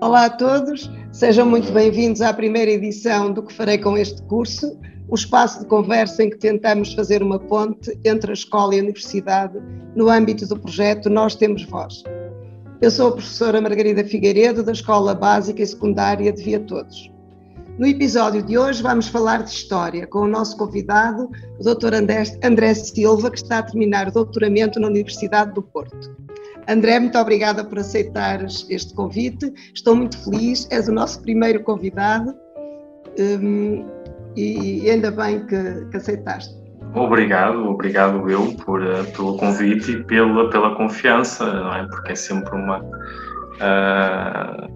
Olá a todos, sejam muito bem-vindos à primeira edição do que farei com este curso, um espaço de conversa em que tentamos fazer uma ponte entre a escola e a universidade no âmbito do projeto Nós Temos Voz. Eu sou a professora Margarida Figueiredo, da Escola Básica e Secundária de Via Todos. No episódio de hoje vamos falar de História com o nosso convidado, o Dr. André Silva, que está a terminar o doutoramento na Universidade do Porto. André, muito obrigada por aceitares este convite. Estou muito feliz, és o nosso primeiro convidado um, e ainda bem que, que, aceitaste. Obrigado, obrigado eu por, uh, pelo convite e pela, pela confiança, não é? Porque é sempre uma, uh,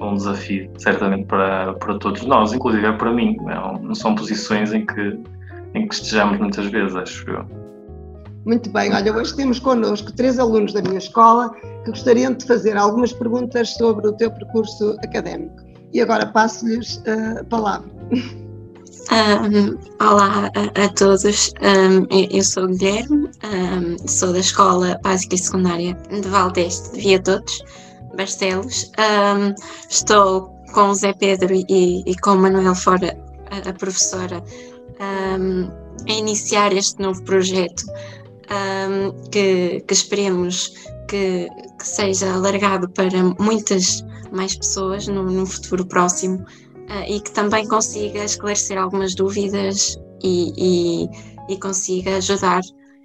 um desafio, certamente para, para todos nós, inclusive é para mim. Não, não são posições em que, em que estejamos muitas vezes, acho eu. Muito bem, olha, hoje temos connosco três alunos da minha escola que gostariam de fazer algumas perguntas sobre o teu percurso académico. E agora passo-lhes a palavra. Um, olá a, a todos, um, eu sou o Guilherme, um, sou da Escola Básica e Secundária de Valdeste de Via Todos, Barcelos. estou com o Zé Pedro e, e com o Manuel Fora, a, a professora, a iniciar este novo projeto que, que, esperemos que, que, seja alargado para muitas mais pessoas no futuro próximo e que também consiga esclarecer algumas dúvidas e, e, e consiga ajudar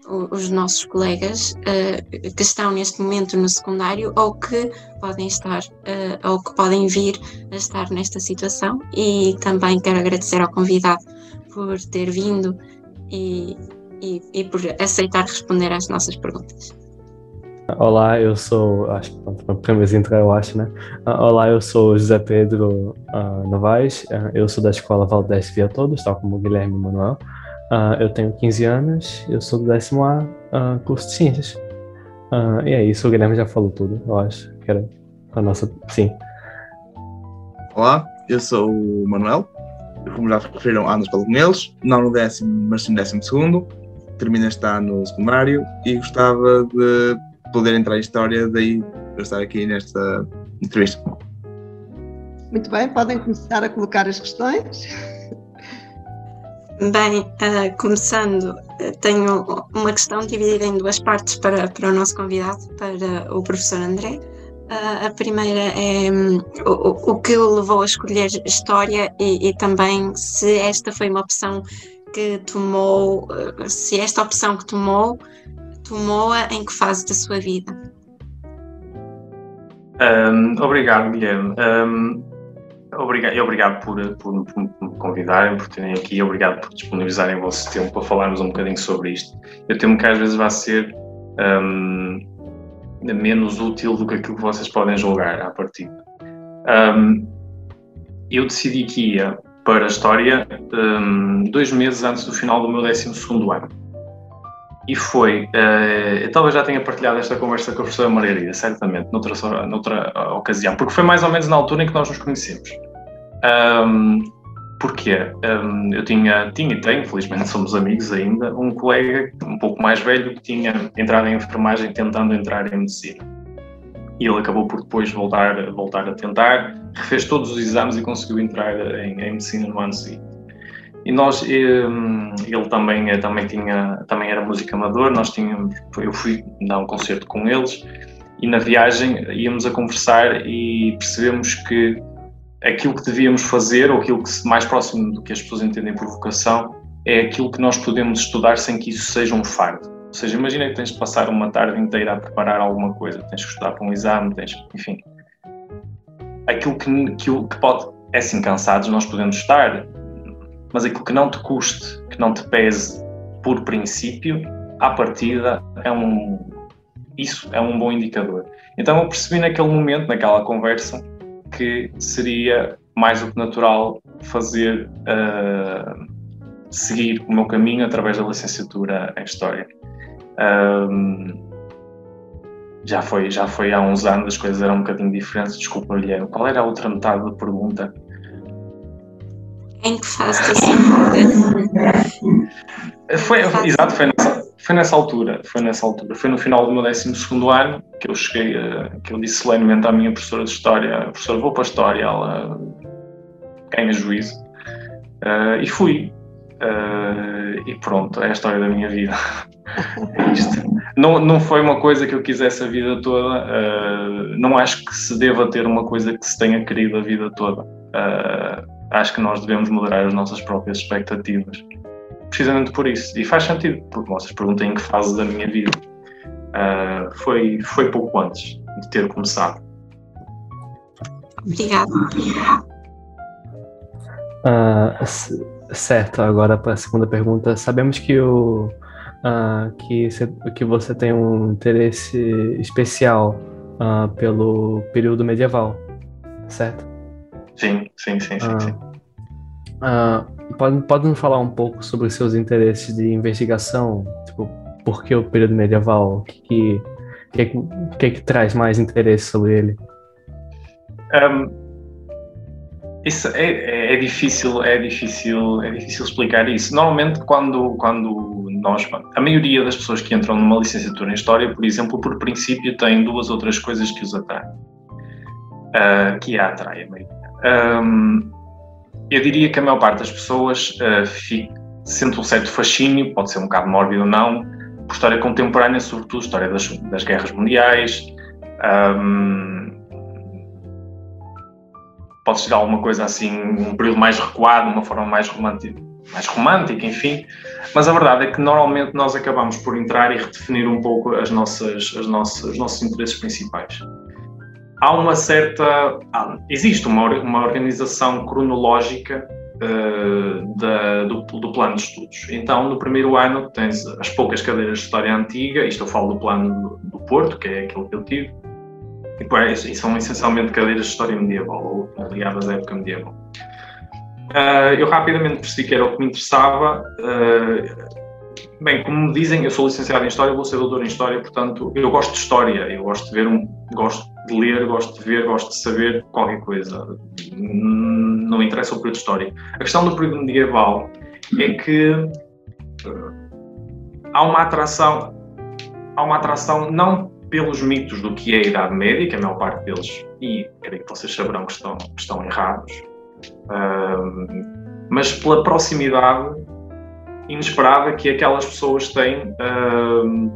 os nossos colegas uh, que estão neste momento no secundário ou que podem estar uh, ou que podem vir a estar nesta situação e também quero agradecer ao convidado por ter vindo e, e, e por aceitar responder às nossas perguntas. Olá, eu sou, acho que pronto, para primeira vez entrar, eu acho, né? Uh, olá, eu sou José Pedro uh, Novaes, uh, eu sou da Escola Valdeste Via Todos, tal como o Guilherme Manuel. eu tenho 15 anos, eu sou do décimo A, curso de Ciências. e é isso, o Guilherme já falou tudo, eu acho, que era a nossa, sim. Olá, eu sou o Manuel, como já referiram, ando escola com eles, não no décimo, mas sim no décimo segundo termina este ano no secundário e gostava de poder entrar em história, daí eu estar aqui nesta entrevista. Muito bem, podem começar a colocar as questões. Bem, uh, começando, tenho uma questão dividida em duas partes para, para o nosso convidado, para o professor André. Uh, a primeira é um, o, o que o levou a escolher História e, e, também se esta foi uma opção que tomou, eh, se esta opção que tomou, tomou-a em que fase da sua vida? Um, obrigado, Guilherme. Um, obrigado, obrigado por, por, por, me convidarem, por terem aqui, obrigado por disponibilizarem o vosso tempo para falarmos um bocadinho sobre isto. Eu temo que às vezes vai ser um, menos útil do que aquilo que vocês podem julgar à partida. eu decidi que ia para a história um, dois meses antes do final do meu 12 ano. E foi, uh, talvez já tenha partilhado esta conversa com a professora Margarida, certamente, noutra, noutra ocasião, porque foi mais ou menos na altura em que nós nos conhecemos. Um, Porquê? Um, eu tinha, tinha e tenho, felizmente somos amigos ainda, um colega um pouco mais velho que tinha entrado em enfermagem tentando entrar em medicina e ele acabou por depois voltar, voltar a tentar, refez todos os exames e conseguiu entrar em, em medicina no ano seguinte. E nós, hum, ele também, eh, também, tinha, também era músico amador, nós tínhamos, eu fui dar um concerto com eles e na viagem íamos a conversar e percebemos que aquilo que devíamos fazer, ou aquilo que mais próximo do que as pessoas entendem por vocação, é aquilo que nós podemos estudar sem que isso seja um fardo. Ou seja, imagina que tens de passar uma tarde inteira a preparar alguma coisa, tens que estudar para um exame, tens, enfim. Aquilo que, que, que pode, é assim, cansados nós podemos estar, mas aquilo que não te custe, que não te pese por princípio, à partida é um, isso é um bom indicador. Então eu percebi naquele momento, naquela conversa, que seria mais do que natural fazer, uh, seguir o meu caminho através da licenciatura em História. Um, já foi, já foi há uns anos, as coisas eram um bocadinho diferentes. Desculpa, Guilherme. Qual era a outra metade da pergunta? Em que fase da sua? Foi, exato, foi nessa, foi nessa altura. Foi nessa altura. Foi no final do meu 12 ano que eu cheguei, a, que eu disse solenemente à minha professora de História: professora, vou para a História. Ela ganha juízo. Uh, e fui. Uh, e pronto, é a história da minha vida. é. Não, não foi uma coisa que eu quisesse a vida toda. Uh, não acho que se deva ter uma coisa que se tenha querido a vida toda. Acho que nós devemos moderar as nossas próprias expectativas. Precisamente por isso. E faz sentido, porque vocês perguntam em que fase da minha vida. foi, foi pouco antes de ter começado. Obrigada. Uh, certo, agora para a segunda pergunta. Sabemos que, o, uh, que, que você tem um interesse especial uh, pelo período medieval, certo? Sim, sim, sim, sim. sim. pode, pode nos falar um pouco sobre os seus interesses de investigação? Tipo, por que o período medieval? O que, que, que, que, que traz mais interesse sobre ele? Um, isso é, é, é, difícil, é difícil, é difícil explicar isso. Normalmente, quando, quando nós, a maioria das pessoas que entram numa licenciatura em História, por exemplo, por princípio, têm duas outras coisas que os atraem, uh, que a atraem. Um, eu diria que a maior parte das pessoas uh, sente um certo fascínio, pode ser um bocado mórbido ou não, por história contemporânea, sobretudo história das, das guerras mundiais. Um, pode ser alguma coisa assim, um período mais recuado, uma forma mais romântica, mais romântica, enfim. Mas a verdade é que normalmente nós acabamos por entrar e redefinir um pouco as nossas, as nossas, os nossos interesses principais. Há uma certa. existe uma, uma organização cronológica uh, da, do, do, plano de estudos. Então, no primeiro ano, tens as poucas cadeiras de história antiga, isto eu falo do plano do, Porto, que é aquele que eu tive e, são essencialmente cadeiras de história medieval, ou ligadas à época medieval. Uh, eu rapidamente percebi que era o que me interessava. Uh, bem, como me dizem, eu sou licenciado em História, vou ser doutor em História, portanto, eu gosto de História, eu gosto de ver, um, gosto de ler, gosto de ver, gosto de saber qualquer coisa. Não interessa o período de História. A questão do período medieval é que uh, há uma atração, há uma atração não pelos mitos do que é a Idade Média, que a maior parte deles, e creio que vocês saberão que estão, que estão errados, uh, mas pela proximidade inesperada que aquelas pessoas têm uh,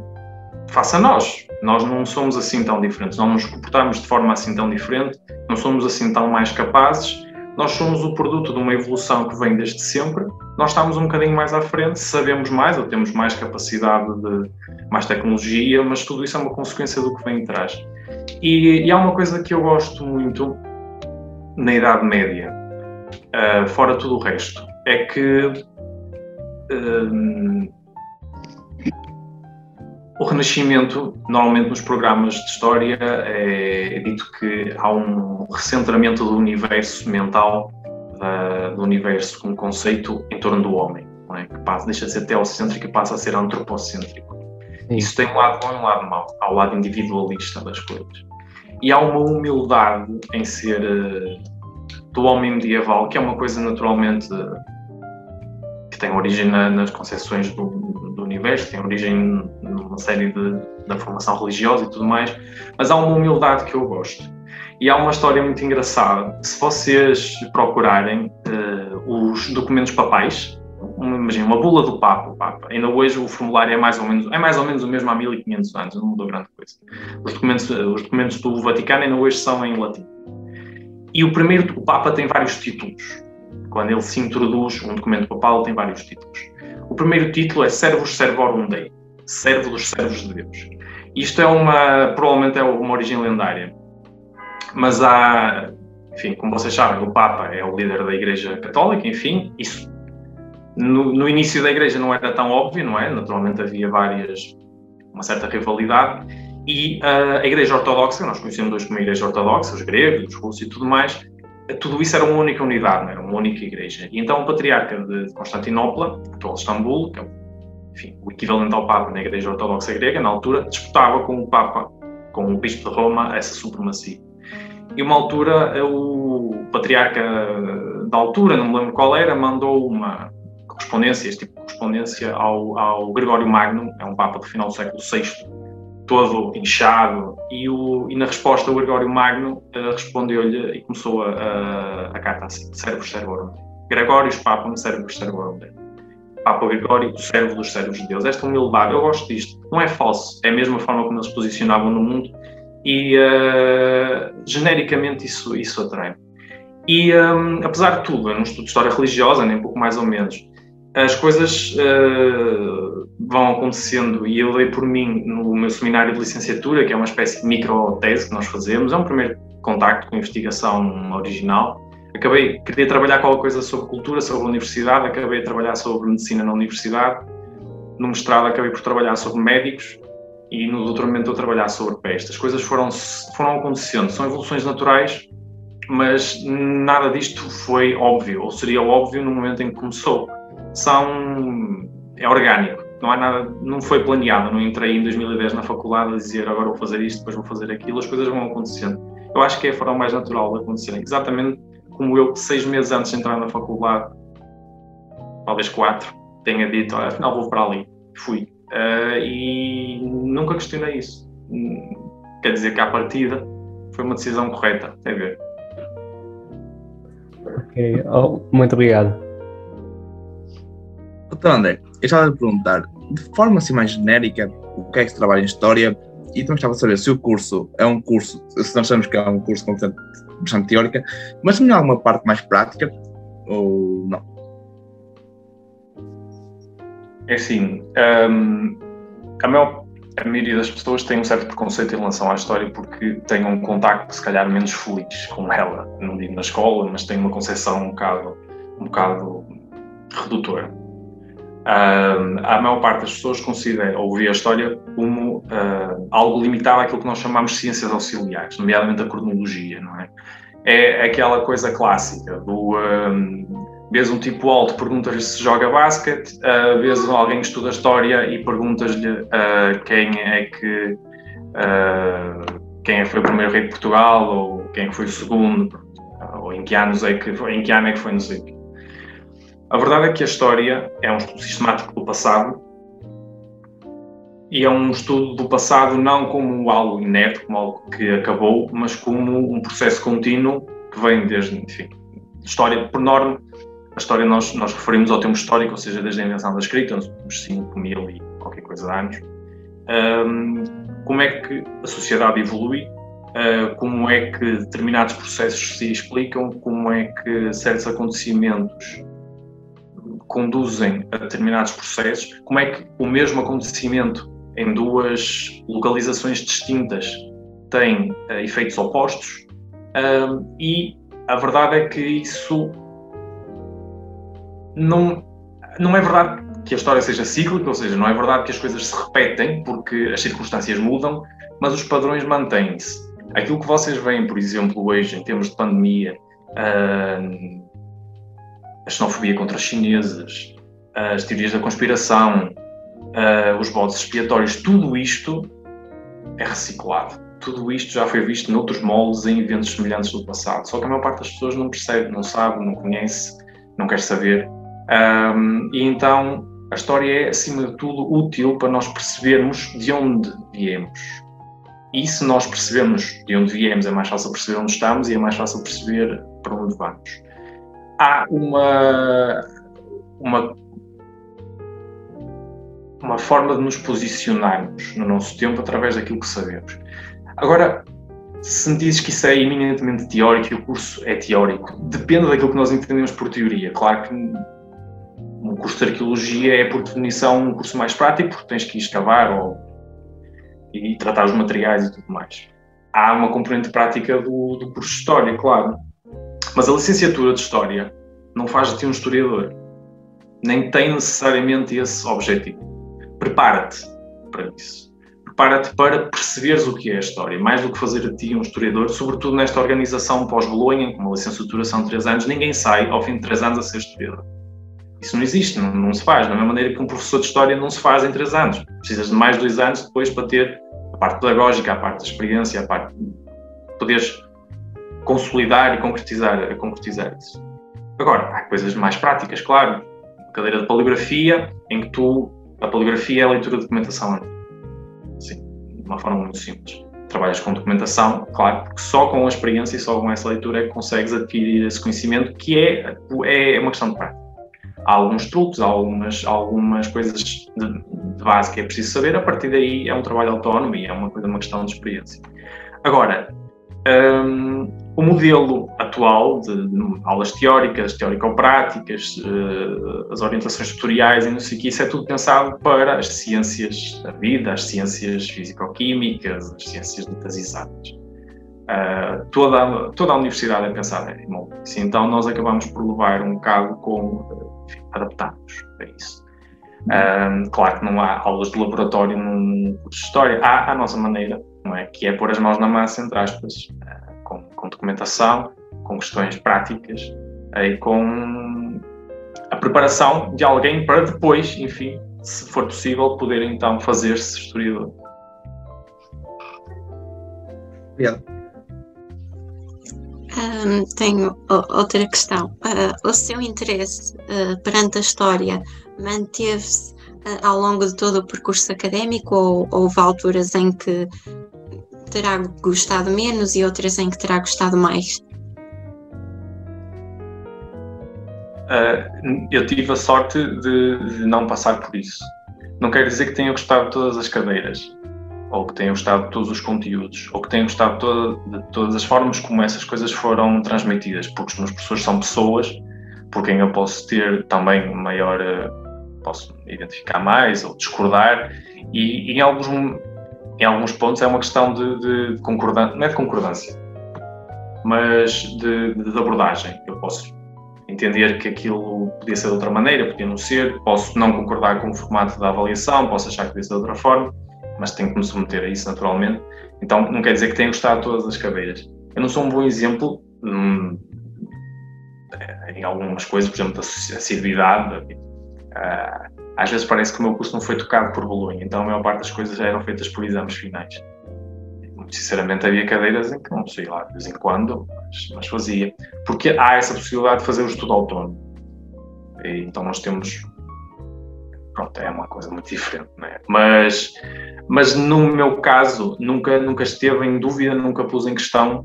face a nós. Nós não somos assim tão diferentes, não nos comportamos de forma assim tão diferente, não somos assim tão mais capazes nós somos o produto de uma evolução que vem desde sempre. Nós estamos um bocadinho mais à frente, sabemos mais ou temos mais capacidade de mais tecnologia, mas tudo isso é uma consequência do que vem atrás. E, e há uma coisa que eu gosto muito na Idade Média, uh, fora tudo o resto, é que uh, o Renascimento, normalmente nos programas de história, é, é dito que há um recentramento do universo mental, da, do universo como conceito em torno do homem, é? que passa, deixa de ser teocêntrico e passa a ser antropocêntrico. Sim. Isso tem um lado bom e um lado mau, há o lado individualista das coisas. E há uma humildade em ser uh, do homem medieval, que é uma coisa naturalmente que tem origem na, nas concepções do, universo, tem origem numa série de, da formação religiosa e tudo mais, mas há uma humildade que eu gosto. E há uma história muito engraçada. Se vocês procurarem uh, os documentos papais, imagina uma bula do Papa, Papa, ainda hoje o formulário é mais ou menos é mais ou menos o mesmo há 1500 anos, não mudou grande coisa. Os documentos, os documentos do Vaticano ainda hoje são em latim. E o primeiro, o Papa tem vários títulos quando ele se introduz, um documento papal tem vários títulos. O primeiro título é Servus Servorum Dei, servo dos servos de Deus. Isto é uma, provavelmente é uma origem lendária, mas há, enfim, como vocês sabem, o Papa é o líder da Igreja Católica, enfim, isso no, no início da Igreja não era tão óbvio, não é? Naturalmente havia várias, uma certa rivalidade, e uh, a Igreja Ortodoxa, nós conhecemos hoje como Igreja Ortodoxa, os gregos, os russos e tudo mais, tudo isso era uma única unidade, era uma única igreja. E então o patriarca de Constantinopla, atual Istambul, que é enfim, o equivalente ao Papa na Igreja Ortodoxa Grega, na altura, disputava com o Papa, com o Bispo de Roma, essa supremacia. E uma altura, o patriarca da altura, não me lembro qual era, mandou uma correspondência, este tipo de correspondência, ao, ao Gregório Magno, é um Papa do final do século VI, todo inchado, e, o, e na resposta o Gregório Magno uh, respondeu-lhe e começou a, a, a carta assim, servos servorum Gregório, Papa, servos servorum Papa Gregório, o servo dos servos de Deus. Esta humildade, eu gosto disto, não é falso, é a mesma forma como eles se posicionavam no mundo e uh, genericamente isso, isso atrai. E um, apesar de tudo, eu não estudo história religiosa, nem pouco mais ou menos, as coisas uh, vão acontecendo. E eu dei por mim no meu seminário de licenciatura, que é uma espécie de micro-tese que nós fazemos, é um primeiro contacto com investigação original. Acabei, queria trabalhar qualquer coisa sobre cultura, sobre a universidade, acabei a trabalhar sobre medicina na universidade. No mestrado acabei por trabalhar sobre médicos. E no doutoramento eu trabalhar sobre peste. As coisas foram, foram acontecendo, são evoluções naturais, mas nada disto foi óbvio, ou seria óbvio no momento em que começou. São é orgânico, não há nada, não foi planeado, não entrei em 2010 na faculdade a dizer agora vou fazer isto, depois vou fazer aquilo, as coisas vão acontecendo. Eu acho que é a forma mais natural de acontecerem, exatamente como eu, seis meses antes de entrar na faculdade, talvez quatro, tenha dito, olha, afinal vou para ali, fui. Uh, e nunca questionei isso. Quer dizer que à partida foi uma decisão correta, a ver. Ok, oh, muito obrigado. Então, André, eu estava a perguntar, de forma assim mais genérica, o que é que se trabalha em História e também estava a saber se o curso é um curso, se nós sabemos que é um curso bastante, bastante teórica, mas tem alguma parte mais prática ou não? É assim, um, a, maior, a maioria das pessoas tem um certo preconceito em relação à história porque tem um contacto, se calhar, menos feliz com ela. Não digo na escola, mas tem uma concepção um bocado, um bocado redutora. Uh, a maior parte das pessoas considera ou vê a história como uh, algo limitado àquilo que nós chamamos de ciências auxiliares, nomeadamente a cronologia, não é? É aquela coisa clássica do uh, vês um tipo alto, perguntas-lhe se joga basquete, uh, vês alguém que estuda história e perguntas-lhe uh, quem é que quem é foi o primeiro rei de Portugal ou quem é foi o segundo, ou em que anos é que em que ano é que foi não sei a verdade é que a história é um estudo sistemático do passado e é um estudo do passado não como algo inerte, como algo que acabou, mas como um processo contínuo que vem desde, enfim, história por norma. A história nós, nós referimos ao tempo histórico, ou seja, desde a invenção da escrita, últimos 5 mil e qualquer coisa de anos. Um, como é que a sociedade evolui, uh, como é que determinados processos se explicam, como é que certos acontecimentos conduzem a determinados processos, como é que o mesmo acontecimento em duas localizações distintas tem uh, efeitos opostos um, e a verdade é que isso não, não é verdade que a história seja cíclica, ou seja, não é verdade que as coisas se repetem porque as circunstâncias mudam, mas os padrões mantêm-se. Aquilo que vocês veem, por exemplo, hoje, em termos de pandemia, uh, a xenofobia contra os chineses, as teorias da conspiração, uh, os bodes expiatórios, tudo isto é reciclado. Tudo isto já foi visto noutros moldes em eventos semelhantes do passado. Só que a maior parte das pessoas não percebe, não sabe, não conhece, não quer saber. E então a história é, acima de tudo, útil para nós percebermos de onde viemos. E se nós percebemos de onde viemos, é mais fácil perceber onde estamos e é mais fácil perceber para onde vamos há uma, uma, uma forma de nos posicionarmos no nosso tempo através daquilo que sabemos. Agora, se me dizes que isso é eminentemente teórico e o curso é teórico, depende daquilo que nós entendemos por teoria. Claro que um curso de arqueologia é, por definição, um curso mais prático, porque tens que escavar ou, e tratar os materiais e tudo mais. Há uma componente prática do, do curso de História, claro. Mas a licenciatura de História não faz de ti um historiador. Nem tem necessariamente esse objetivo. Prepara-te para isso. Prepara-te para perceberes o que é a história, mais do que fazer de ti um historiador, sobretudo nesta organização pós-Bolonha, que uma licenciatura são três anos, ninguém sai ao fim de três anos a ser historiador. Isso não existe, não, não se faz. Da mesma maneira que um professor de história não se faz em três anos. Precisas de mais dois anos depois para ter a a parte pedagógica, a parte da experiência, a parte de poderes consolidar e concretizar, concretizar isso. Agora, há coisas mais práticas, claro. Cadeira de poligrafia, em que tu, a poligrafia é a leitura de documentação. Sim, de uma forma muito simples. Trabalhas com documentação, claro, porque só com a experiência e só com essa leitura é que consegues adquirir esse conhecimento, que é, é uma questão de prática. Há alguns truques, há algumas, algumas coisas de, de base que é preciso saber, a partir daí é um trabalho autónomo e é uma, coisa, uma questão de experiência. Agora, hum, o modelo atual de, de aulas teóricas, teórico-práticas, uh, as orientações tutoriais e não sei o que, isso é tudo pensado para as ciências da vida, as ciências físico-químicas, as ciências das exatas. Uh, toda, toda a universidade é pensada em assim, então nós acabamos por levar um bocado com enfim, adaptarmos a isso. Uh, claro que não há aulas de laboratório num curso de História, há a nossa maneira, não é? que é pôr as mãos na massa, entre aspas, com documentação, com questões práticas e com a preparação de alguém para depois, enfim, se for possível, poder então fazer-se historiador. Obrigado. Um, tenho outra questão. Uh, o seu interesse uh, perante a história manteve-se uh, ao longo de todo o percurso académico ou houve alturas em que terá gostado menos e outras em que terá gostado mais? Uh, eu tive a sorte de, de, não passar por isso. Não quer dizer que tenha gostado de todas as cadeiras, ou que tenha gostado de todos os conteúdos, ou que tenha gostado de, de todas as formas como essas coisas foram transmitidas, porque os meus professores são pessoas por quem eu posso ter também maior. Uh, posso identificar mais ou discordar, e em alguns em alguns pontos é uma questão de, de concordância, não é de concordância, mas de, de, abordagem. Eu posso entender que aquilo podia ser de outra maneira, podia não ser, posso não concordar com o formato da avaliação, posso achar que podia ser de outra forma, mas tenho que me submeter a isso naturalmente. Então não quer dizer que tenha gostado de todas as cadeiras. Eu não sou um bom exemplo hum, em algumas coisas, por exemplo, da assiduidade. Uh, às vezes parece que o meu curso não foi tocado por Bolonha, então a maior parte das coisas eram feitas por exames finais. Muito sinceramente, havia cadeiras em que não sei lá, de vez em quando, mas, mas fazia. Porque há essa possibilidade de fazer o estudo autónomo. E, então nós temos. Pronto, é uma coisa muito diferente, não é? Mas, mas no meu caso, nunca, nunca esteve em dúvida, nunca pus em questão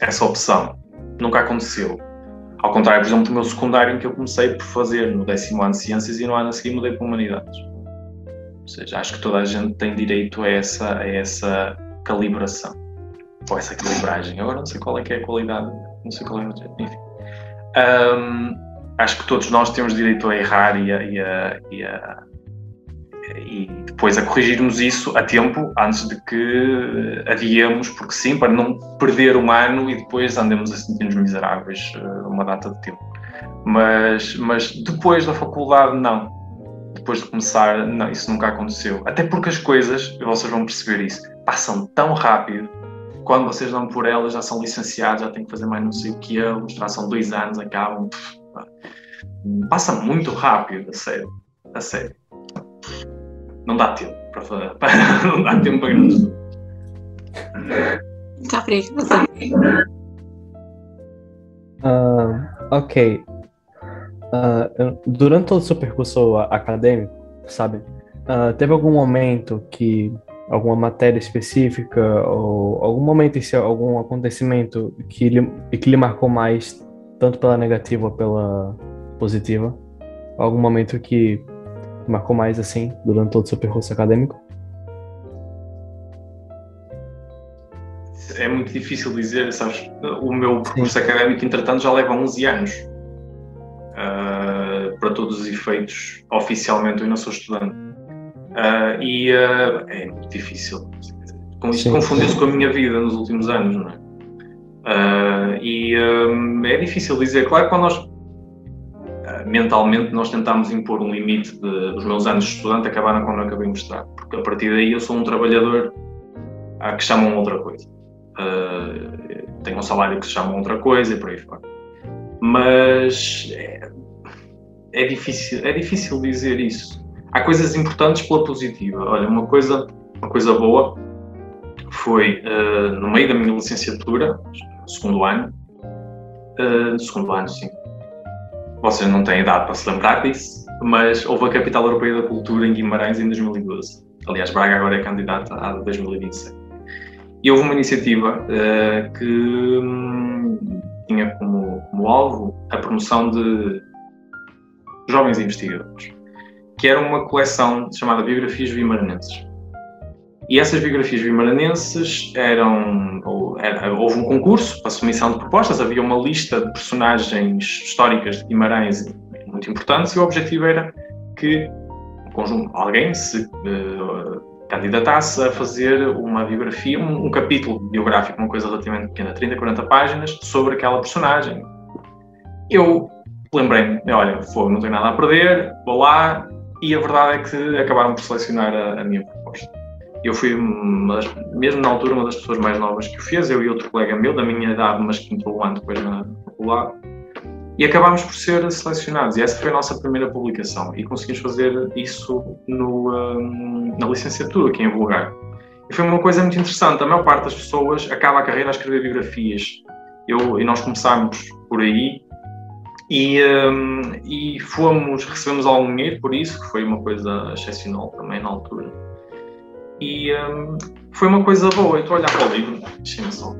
essa opção. Nunca aconteceu ao contrário, por exemplo, do meu secundário, em que eu comecei por fazer no décimo ano de Ciências e no ano a seguir mudei para Humanidades. Ou seja, acho que toda a gente tem direito a essa, a essa calibração, ou essa calibragem. Agora não sei qual é que é a qualidade, não sei qual é a... Enfim. Um, acho que todos nós temos direito a errar e a, e a, e a e depois a corrigirmos isso a tempo, antes de que adiemos, porque sim, para não perder um ano e depois andemos a sentir-nos miseráveis uh, uma data de tempo. Mas, mas depois da faculdade, não. Depois de começar, não, isso nunca aconteceu. Até porque as coisas, vocês vão perceber isso, passam tão rápido. Quando vocês dão por elas, já são licenciados, já têm que fazer mais não sei o que já são dois anos, acabam. Passa muito rápido, a sério. A sério não dá tempo para fazer, não dá tempo para grandes Está obrigada. Uh, ok. Uh, durante todo o seu percurso acadêmico, sabe, uh, teve algum momento que alguma matéria específica ou algum momento em algum acontecimento que lhe, que lhe marcou mais, tanto pela negativa ou pela positiva? Algum momento que marcou mais assim durante todo o seu percurso acadêmico? É muito difícil dizer, sabes? O meu percurso Sim. académico, entretanto, já leva 11 anos. Uh, para todos os efeitos, oficialmente eu ainda sou estudante. Uh, e uh, é muito difícil. Com isto confundiu-se com a minha vida nos últimos anos, não é? e é difícil dizer. Claro que quando nós mentalmente nós tentámos impor um limite de, os meus anos de estudante acabaram quando eu acabei de mostrar, porque a partir daí eu sou um trabalhador a que chamam outra coisa. Uh, tenho um salário que se chama outra coisa e por aí fora. Mas é, é, difícil, é difícil dizer isso. Há coisas importantes pela positiva. Olha, uma coisa, uma coisa boa foi uh, no meio da minha licenciatura, segundo ano, uh, segundo ano, sim. Vocês não têm idade para se lembrar disso, mas houve a Capital Europeia da Cultura em Guimarães em 2012. Aliás, Braga agora é candidata a 2027. E houve uma iniciativa uh, que hum, tinha como, como alvo a promoção de jovens investigadores, que era uma coleção chamada Biografias Vimaranenses. E essas biografias vimaranenses eram. Era, houve um concurso para submissão de propostas, havia uma lista de personagens históricas de Guimarães muito importantes e o objetivo era que um conjunto, alguém se uh, candidatasse a fazer uma biografia, um, um, capítulo biográfico, uma coisa relativamente pequena, 30, 40 páginas, sobre aquela personagem. Eu lembrei-me, olha, foi, não tenho nada a perder, vou lá, e a verdade é que acabaram por selecionar a, a minha proposta. Eu fui, das, mesmo na altura, uma das pessoas mais novas que o fez, eu e outro colega meu, da minha idade, mas que entrou um ano depois na e acabámos por ser selecionados. E essa foi a nossa primeira publicação. E conseguimos fazer isso no, um, na licenciatura, aqui em Vulgar. E foi uma coisa muito interessante. A maior parte das pessoas acaba a carreira a escrever biografias. Eu, e nós começámos por aí. E, um, e fomos, recebemos algum dinheiro por isso, que foi uma coisa excepcional também na altura. E um, foi uma coisa boa. Eu estou a olhar para o livro, deixem-me só.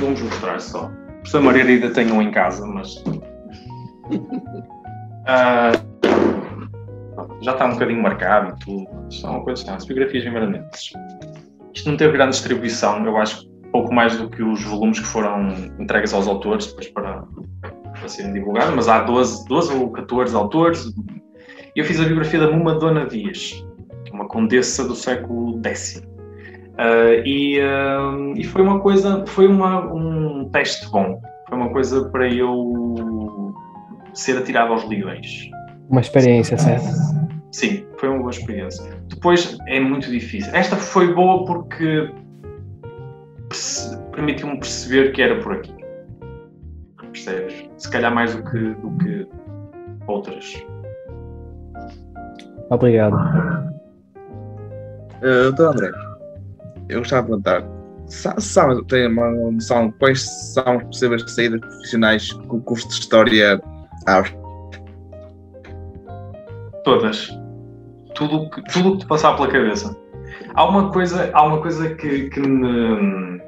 Vamos mostrar só. A professora Margarida tem um em casa, mas Uh, já está um bocadinho marcado e tudo. Isto é uma coisa biografias vimaranenses. Isto não teve grande distribuição, eu acho pouco mais do que os volumes que foram entregues aos autores depois para, para serem divulgados, mas há 12, 12 ou 14 autores. Eu fiz a biografia da Muma Dona Dias, uma condessa do século X. Uh, e, uh, e foi uma coisa, foi uma, um teste bom. Foi uma coisa para eu ser atirado aos leões. Uma experiência, certo? Sim, foi uma boa experiência. Depois é muito difícil. Esta foi boa porque permitiu-me perceber que era por aqui. Percebes? Se calhar mais do que, do que outras. Obrigado. Uh, doutor André, eu gostava de perguntar, sabe, tem uma noção quais são as possíveis saídas profissionais que o curso de História ah. Todas. Tudo que, tudo que te passar pela cabeça. Há uma coisa, há uma coisa que, que me.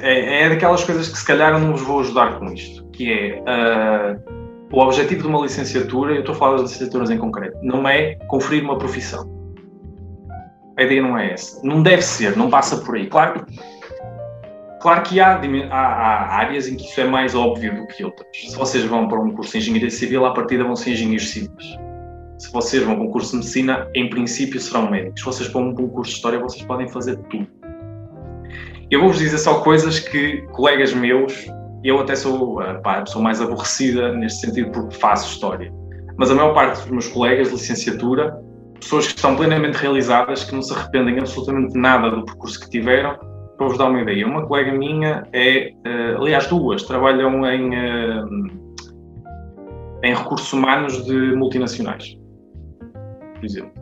É, é daquelas coisas que se calhar não vos vou ajudar com isto, que é uh, o objetivo de uma licenciatura, eu estou a falar das licenciaturas em concreto, não é conferir uma profissão. A ideia não é essa. Não deve ser, não passa por aí. Claro Claro que há, há, há, áreas em que isso é mais óbvio do que outras. Se vocês vão para um curso de engenharia civil, à partida vão ser engenheiros civis. Se vocês vão para um curso de medicina, em princípio serão médicos. Se vocês vão para um curso de história, vocês podem fazer tudo. Eu vou-vos dizer só coisas que colegas meus, eu até sou ah, pá, a pessoa mais aborrecida neste sentido porque faço história, mas a maior parte dos meus colegas de licenciatura, pessoas que estão plenamente realizadas, que não se arrependem absolutamente nada do percurso que tiveram, para vos dar uma ideia, uma colega minha é, uh, aliás, duas, trabalham em, uh, em recursos humanos de multinacionais, por exemplo.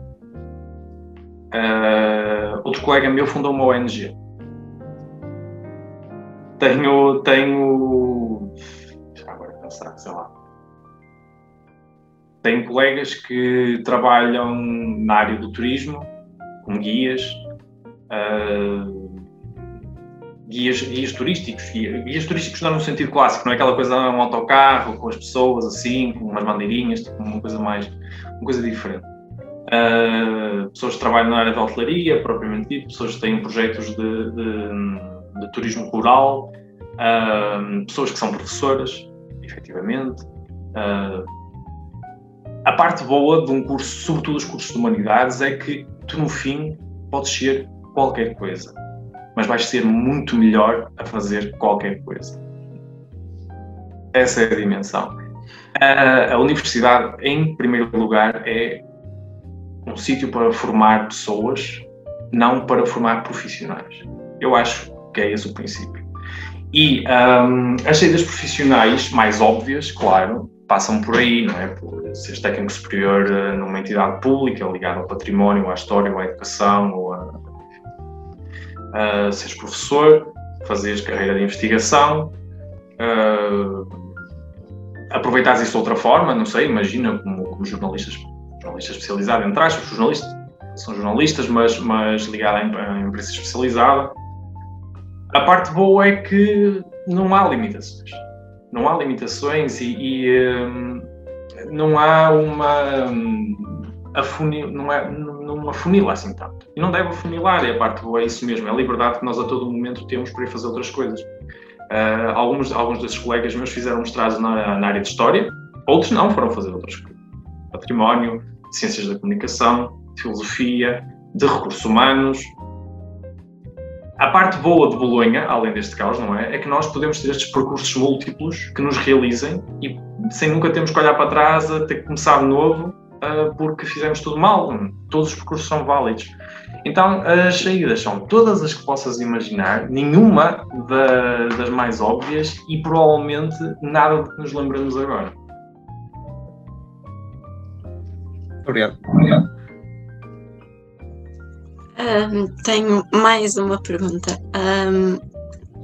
Uh, outro colega meu fundou uma ONG. Tenho, tenho, agora pensar, sei lá. Tenho colegas que trabalham na área do turismo, como guias. Uh, guias, guias turísticos, guias, guias turísticos não no sentido clássico, não é aquela coisa um autocarro com as pessoas assim, com umas bandeirinhas, tipo uma coisa mais, uma coisa diferente. Uh, pessoas que trabalham na área da hotelaria, propriamente dito, pessoas que têm projetos de, de, de turismo rural, uh, pessoas que são professoras, efetivamente. Uh, a parte boa de um curso, sobretudo os cursos de humanidades, é que tu no fim podes ser qualquer coisa mas vais ser muito melhor a fazer qualquer coisa. Essa é a dimensão. A, a universidade, em primeiro lugar, é um sítio para formar pessoas, não para formar profissionais. Eu acho que é esse o princípio. E um, as saídas profissionais mais óbvias, claro, passam por aí, não é? Por técnico superior eh, numa entidade pública ligada ao património, à história, ou à educação, ou a uh, seres professor, fazeres carreira de investigação, uh, aproveitares isso de outra forma, não sei, imagina como, como jornalistas, jornalista especializado, entre aspas, jornalistas, são jornalistas, mas, mas ligado à imprensa especializada. A parte boa é que não há limitações. Não há limitações e, e um, não há uma. Um, afunil, não, é, não afunila assim tanto. E não deve afunilar, é parte é isso mesmo, é a liberdade que nós a todo momento temos para ir fazer outras coisas. Uh, alguns, alguns desses colegas meus fizeram mestrados na, na área de História, outros não, foram fazer outras coisas. Património, Ciências da Comunicação, Filosofia, de Recursos Humanos. A parte boa de Bolonha, além deste caos, não é? É que nós podemos ter estes percursos múltiplos que nos realizem e sem nunca termos que olhar para trás, a ter que começar de novo uh, porque fizemos tudo mal. Todos os percursos são válidos. Então, as saídas são todas as que possas imaginar, nenhuma da, das mais óbvias e provavelmente nada de que nos lembramos agora. Obrigado. Obrigado. Um, tenho mais uma pergunta. Um,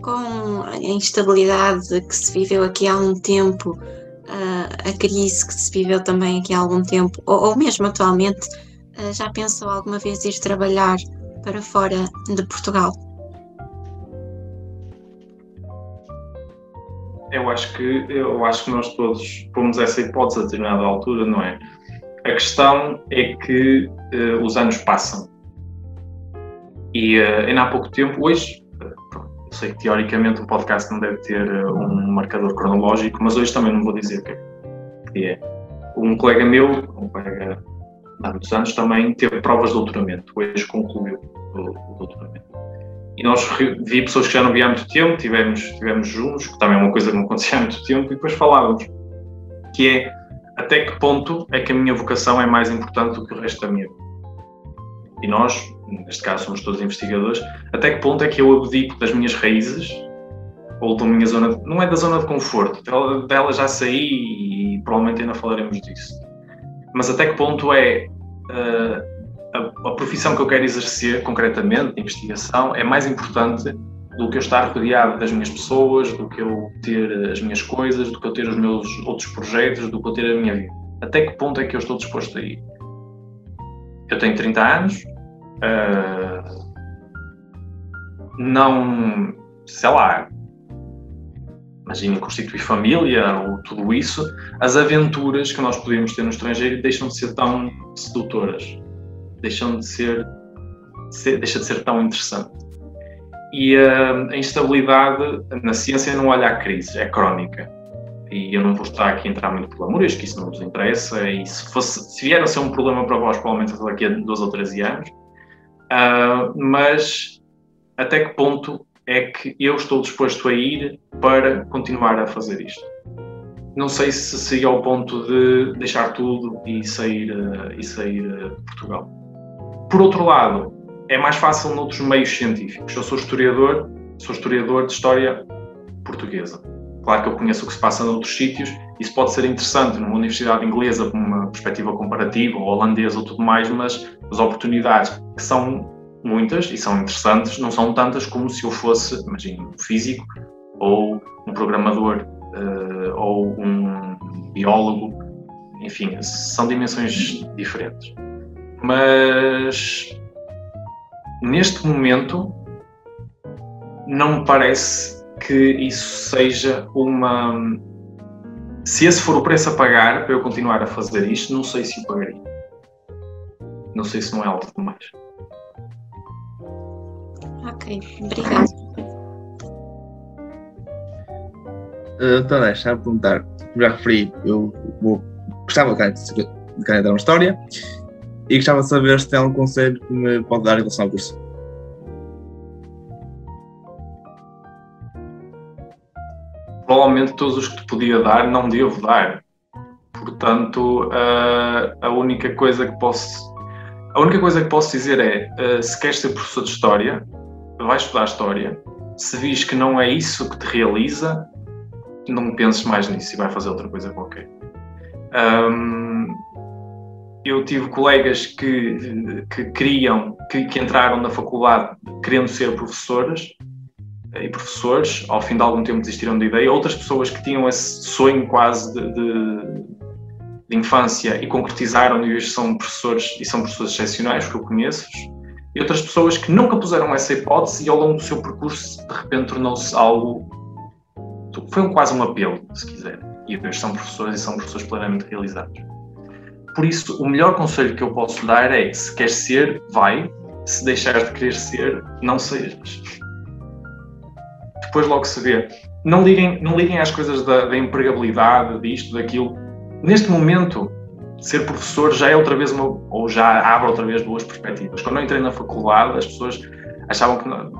com a instabilidade que se viveu aqui há um tempo, uh, a crise que se viveu também aqui há algum tempo, ou, ou mesmo atualmente, uh, já pensou alguma vez ir trabalhar para fora de Portugal? Eu acho que eu acho que nós todos pomos essa hipótese a determinada altura, não é? A questão é que uh, os anos passam e uh, ainda há pouco tempo, hoje eu sei que teoricamente o podcast não deve ter eh, um marcador cronológico, mas hoje também não vou dizer que é. Um colega meu, um colega há muitos anos, também teve provas de doutoramento, hoje concluiu o, o doutoramento. E nós vi pessoas que já não via há muito tempo, tivemos, tivemos juntos, que também é uma coisa que não acontecia há muito tempo, e depois falávamos, que é até que ponto é que a minha vocação é mais importante do que o resto da minha vida. E nós, neste caso somos todos investigadores, até que ponto é que eu abdico das minhas raízes ou da minha zona, de, não é da zona de conforto, dela, já saí e provavelmente ainda falaremos disso. Mas até que ponto é uh, a, a, profissão que eu quero exercer concretamente, investigação, é mais importante do que eu estar rodeado das minhas pessoas, do que eu ter as minhas coisas, do que eu ter os meus outros projetos, do que eu ter a minha vida. Até que ponto é que eu estou disposto a ir? Eu tenho 30 anos, uh, não, sei lá, imaginem constituir família ou tudo isso, as aventuras que nós podemos ter no estrangeiro deixam de ser tão sedutoras, deixam de ser, ser deixa de ser tão interessante. E uh, a instabilidade na ciência não olha a crise, é crónica. E eu não vou estar aqui a entrar muito amor, acho que isso não vos interessa. E se, fosse, se vier a ser um problema para vós, provavelmente daqui a dois ou três anos. Uh, mas até que ponto é que eu estou disposto a ir para continuar a fazer isto? Não sei se seria ao ponto de deixar tudo e sair, uh, e sair uh, de Portugal. Por outro lado, é mais fácil noutros meios científicos. Eu sou historiador, sou historiador de história portuguesa. Claro que eu conheço o que se passa noutros sítios, isso pode ser interessante numa universidade inglesa com uma perspectiva comparativa, ou holandesa ou tudo mais, mas as oportunidades que são muitas e são interessantes, não são tantas como se eu fosse, imagine, um físico ou um programador uh, ou um biólogo, enfim, são dimensões diferentes. Mas neste momento não me parece que isso seja uma. Se esse for o preço a pagar para eu continuar a fazer isto, não sei se o pagaria. Não sei se não é alto demais. Ok, obrigada. Uh, então, deixa-me perguntar. Já referi, eu vou, gostava de candidatar uma história e gostava de saber se tem algum conselho que me pode dar em relação ao curso. Provavelmente todos os que te podia dar não devo dar. Portanto, uh, a única coisa que posso a única coisa que posso dizer é, uh, se queres ser professor de história, vai estudar história. Se vis que não é isso que te realiza, não penses mais nisso e vai fazer outra coisa qualquer. Um, eu tive colegas que, que queriam, que, que entraram na faculdade querendo ser professores e professores, ao fim de algum tempo desistiram da ideia. Outras pessoas que tinham esse sonho quase de, de, de infância e concretizaram e hoje são professores e são professores excepcionais que eu conheço. E outras pessoas que nunca puseram essa hipótese e ao longo do seu percurso de repente tornou-se algo. Foi quase um apelo, se quiser. E hoje são professores e são professores plenamente realizados. Por isso, o melhor conselho que eu posso dar é: se queres ser, vai. Se deixares de querer ser, não sejas. Depois logo se vê. Não liguem, não liguem às coisas da, da empregabilidade, disto, daquilo. Neste momento, ser professor já é outra vez uma, ou já abre outra vez duas perspectivas. Quando eu entrei na faculdade, as pessoas achavam que não,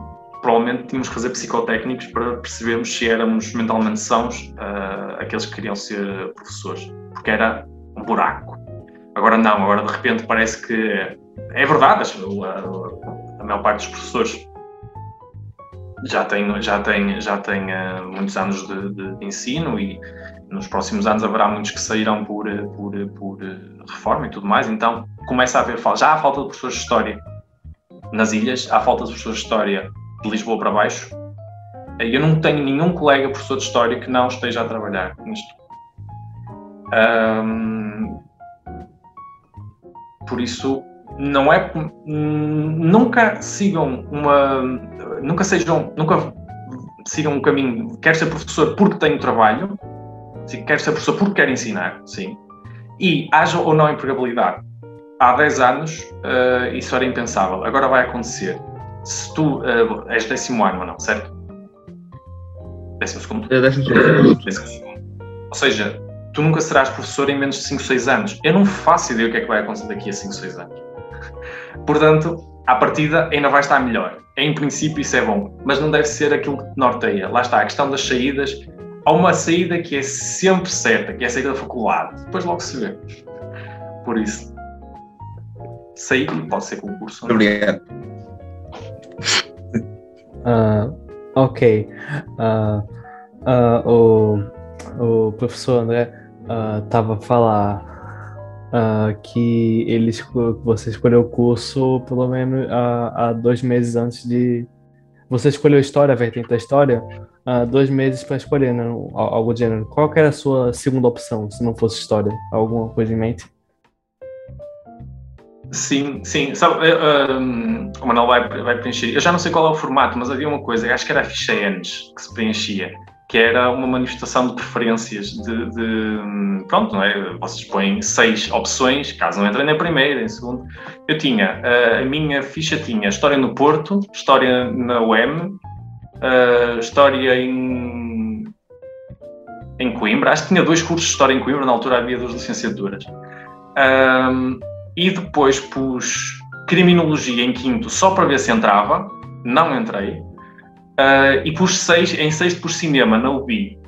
provavelmente tínhamos que fazer psicotécnicos para percebermos se éramos mentalmente sãos uh, aqueles que queriam ser professores, porque era um buraco. Agora não, agora de repente parece que é verdade, a, a maior parte dos professores já tem, já tem, já tem uh, muitos anos de, de, de, ensino e nos próximos anos haverá muitos que sairão por, por, por reforma e tudo mais, então começa a haver. Já há falta de professores de História nas ilhas, há falta de professores de História de Lisboa para baixo. Eu não tenho nenhum colega professor de História que não esteja a trabalhar nisto. Um, por isso, não é nunca sigam uma nunca sejam nunca sigam um caminho quer ser professor porque tenho trabalho quer ser professor porque quer ensinar sim e haja ou não empregabilidade. Há 10 anos uh, isso era impensável. Agora vai acontecer. Se tu uh, és décimo ano ou não certo? Décimo segundo. É décimo segundo. Ou seja tu nunca serás professor em menos de 5, 6 anos. Eu não faço ideia o que é que vai acontecer daqui a 5, 6 anos. Portanto, à partida ainda vai estar melhor. Em princípio isso é bom, mas não deve ser aquilo que te norteia. Lá está, a questão das saídas. Há uma saída que é sempre certa, que é a saída da faculdade. Depois logo se vê. Por isso, sair pode ser concurso. Obrigado. Uh, ok. Uh, uh, o, o professor André estava uh, a falar uh, que ele você escolheu o curso pelo menos uh, há dois meses antes de. Você escolheu história, a vertente da história, uh, dois meses para escolher, né? algo do gênero. Qual era a sua segunda opção, se não fosse história? Alguma coisa em mente? Sim, sim. Sabe, um, o Manuel vai, vai preencher. Eu já não sei qual é o formato, mas havia uma coisa, acho que era a ficha ENES que se preenchia que era uma manifestação de preferências de, de, pronto, não é? Vocês põem seis opções, caso não entrem na primeira, em segunda. Eu tinha, a minha ficha tinha História no Porto, História na UEM, História em, em Coimbra, acho que tinha dois cursos de História em Coimbra, na altura havia duas licenciaturas. E depois pus Criminologia em quinto, só para ver se entrava, não entrei. Uh, e pus seis, em sexto por cinema, na UBI,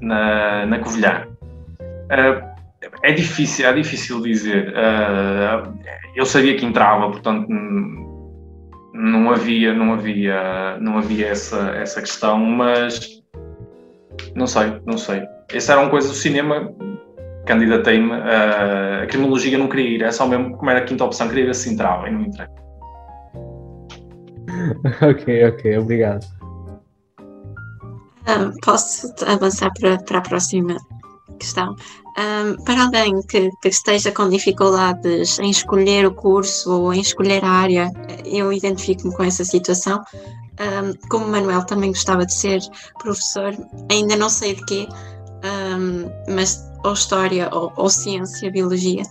na, na Covilhã. Uh, é difícil, é difícil dizer. Uh, eu sabia que entrava, portanto não havia, não havia, não havia essa, essa questão, mas não sei, não sei. Essa era uma coisa do cinema, candidatei-me, a criminologia não queria ir, é só mesmo como era a quinta opção, queria ver se entrava e não entrei. ok, ok, obrigado. Um, posso avançar para, para a próxima questão? Um, para alguém que, que, esteja com dificuldades em escolher o curso ou em escolher a área, eu identifico-me com essa situação. Um, como Manuel também gostava de ser professor, ainda não sei de quê, mas ou história ou, ou ciência, biologia.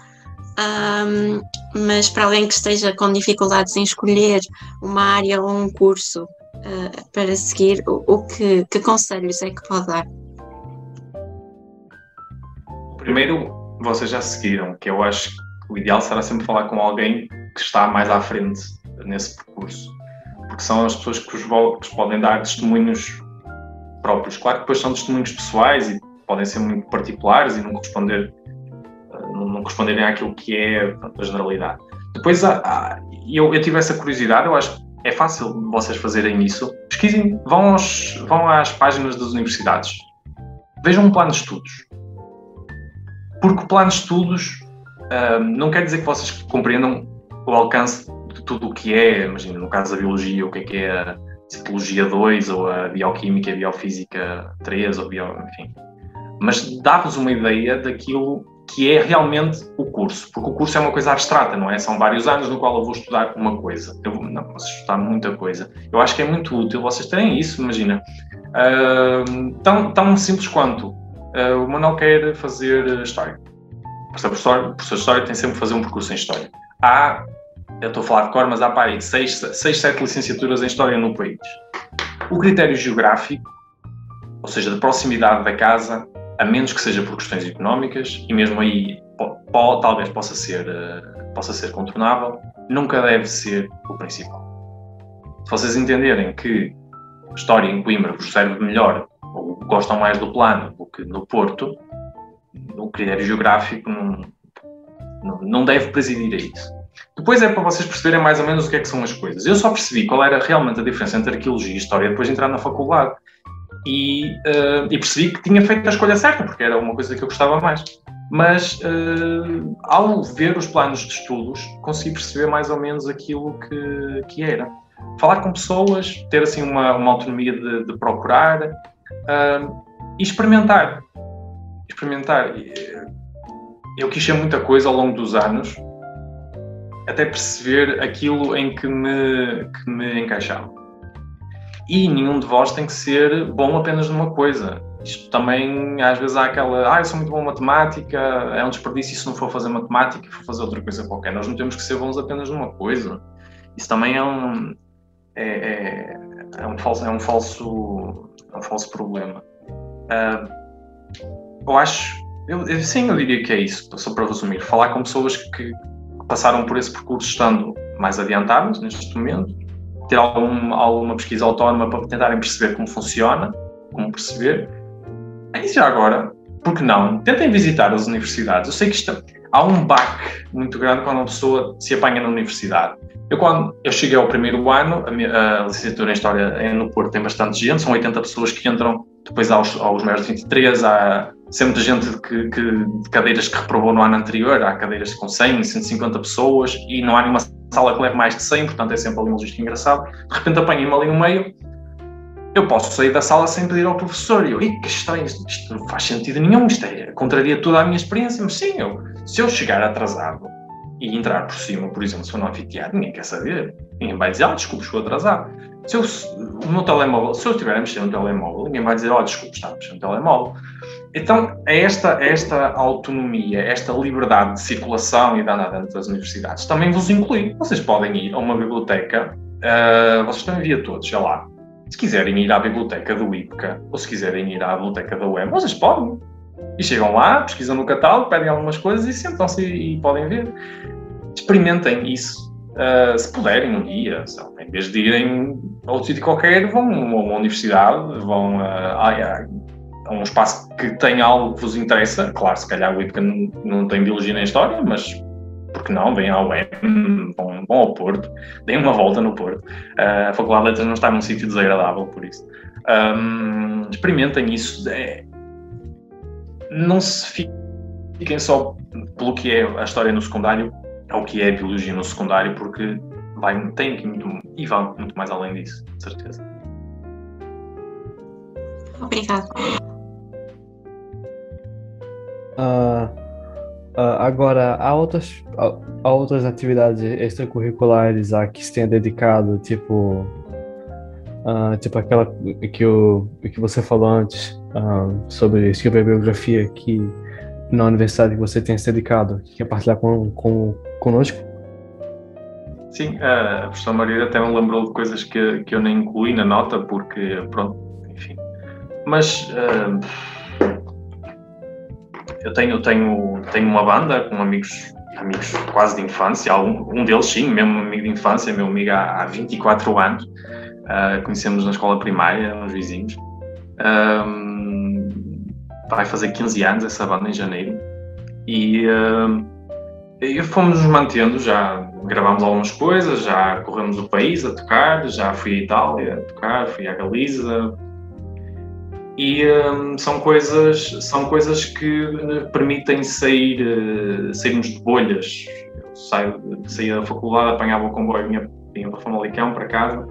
Um, mas para alguém que esteja com dificuldades em escolher uma área ou um curso uh, para seguir, o, o que, que, conselhos é que pode dar? Primeiro, vocês já seguiram, que eu acho que o ideal será sempre falar com alguém que está mais à frente nesse percurso, porque são as pessoas que vos, podem dar testemunhos próprios. Claro que depois são testemunhos pessoais e podem ser muito particulares e não corresponder não corresponderem àquilo que é a generalidade. Depois, eu, eu tive essa curiosidade, eu acho é fácil vocês fazerem isso. Pesquisem, vão, aos, vão às páginas das universidades, vejam um plano de estudos. Porque o plano de estudos uh, não quer dizer que vocês compreendam o alcance de tudo o que é, imagina, no caso da biologia, o que é que é a citologia 2, ou a bioquímica, a biofísica 3, ou bio, enfim. Mas dá-vos uma ideia daquilo que é realmente o curso, porque o curso é uma coisa abstrata, não é? São vários anos no qual eu vou estudar uma coisa. Eu não posso estudar muita coisa. Eu acho que é muito útil vocês terem isso, imagina. Uh, tão, tão simples quanto uh, o Manuel quer fazer História. O professor, de História tem sempre que fazer um percurso em História. Há, eu estou a falar de cor, mas há para aí seis, seis, sete licenciaturas em História no país. O critério geográfico, ou seja, da proximidade da casa, a menos que seja por questões económicas, e mesmo aí pode, talvez possa ser, uh, possa ser contornável, nunca deve ser o principal. Se vocês entenderem que história em Coimbra vos serve melhor ou gostam mais do plano do que no Porto, o critério geográfico não, não, não deve presidir a isso. Depois é para vocês perceberem mais ou menos o que é que são as coisas. Eu só percebi qual era realmente a diferença entre arqueologia e história depois de entrar na faculdade e, uh, e, percebi que tinha feito a escolha certa, porque era uma coisa que eu gostava mais. Mas uh, ao ver os planos de estudos, consegui perceber mais ou menos aquilo que, que era. Falar com pessoas, ter assim uma, uma autonomia de, de procurar uh, e experimentar. Experimentar. Eu quis ser muita coisa ao longo dos anos, até perceber aquilo em que me, que me encaixava e nenhum de vós tem que ser bom apenas numa coisa. Isto também, às vezes, há aquela, ah, eu sou muito bom em matemática, é um desperdício se não for fazer matemática, for fazer outra coisa qualquer. Nós não temos que ser bons apenas numa coisa. Isso também é um, é, é, é um, falso, é um, falso, é um falso problema. Uh, eu acho, eu, eu, sim, eu diria que é isso, só para resumir. Falar com pessoas que passaram por esse percurso estando mais adiantadas neste momento ter algum, alguma pesquisa autónoma para tentarem perceber como funciona, como perceber. E já agora, por que não? Tentem visitar as universidades. Eu sei que isto, há um baque muito grande quando uma pessoa se apanha na universidade. Eu, quando eu cheguei ao primeiro ano, a, minha, a licenciatura em História no Porto tem bastante gente, são 80 pessoas que entram, depois aos, aos maiores de 23, há sempre gente que, que, de cadeiras que reprovou no ano anterior, há cadeiras com 100, 150 pessoas e não há nenhuma sala que leve mais de 100, portanto é sempre ali um logística engraçado. De repente apanhei-me ali no meio, eu posso sair da sala sem pedir ao professor. E eu, que estranho, isto, isto, não faz sentido nenhum, isto é, contraria toda a minha experiência. Mas sim, eu, se eu chegar atrasado e entrar por cima, por exemplo, se for no anfiteatro, ninguém quer saber. Ninguém vai dizer, ah, desculpe, estou atrasado. Se eu, o telemóvel, se eu estiver a mexer no telemóvel, ninguém vai dizer, oh, desculpe, está a mexer no telemóvel. Então, é esta, é esta autonomia, esta liberdade de circulação e de andar dentro das universidades também vos inclui. Vocês podem ir a uma biblioteca, uh, vocês estão via todos, sei lá. Se quiserem ir à biblioteca do IPCA ou se quiserem ir à biblioteca da UEM, vocês podem. E chegam lá, pesquisam no catálogo, pedem algumas coisas e sentam-se e, e, podem ver. Experimentem isso. Uh, se puderem um dia, em vez de irem a outro sítio qualquer, vão a uma universidade, vão a, a um espaço que tem algo que vos interessa. Claro, se calhar o IPCA não, não tem biologia nem história, mas porque não? Vêm ao web, vão, vão, ao Porto, deem uma volta no Porto. Uh, a Faculdade de Letras não está num sítio desagradável por isso. Um, experimentem isso. É, não se fiquem só pelo que é a história no secundário, ou o que é a biologia no secundário, porque vai, tem que muito, e vão muito mais além disso, de certeza. Obrigada. Uh, uh, agora, há outras, há outras atividades extracurriculares a que se tenha dedicado, tipo, uh, tipo aquela que, o, que você falou antes sobre escrever biografia que na universidade que você tenha se dedicado, quer partilhar com, com, conosco? Sim, a professora Maria até me lembrou de coisas que, que eu nem incluí na nota, porque, pronto, enfim. Mas uh, eu tenho, tenho, tenho uma banda com amigos, amigos quase de infância, um, um deles sim, mesmo amigo de infância, meu amigo há, há 24 anos, uh, conhecemos na escola primária, uns vizinhos. Vai fazer 15 anos essa banda em janeiro e, uh, e fomos nos mantendo, já gravámos algumas coisas, já corremos o país a tocar, já fui à Itália a tocar, fui à Galiza, e um, são coisas são coisas que permitem sair uh, sairmos de bolhas. Eu saio, saía da faculdade apanhava o comboio vinha, vinha para Famalicão para casa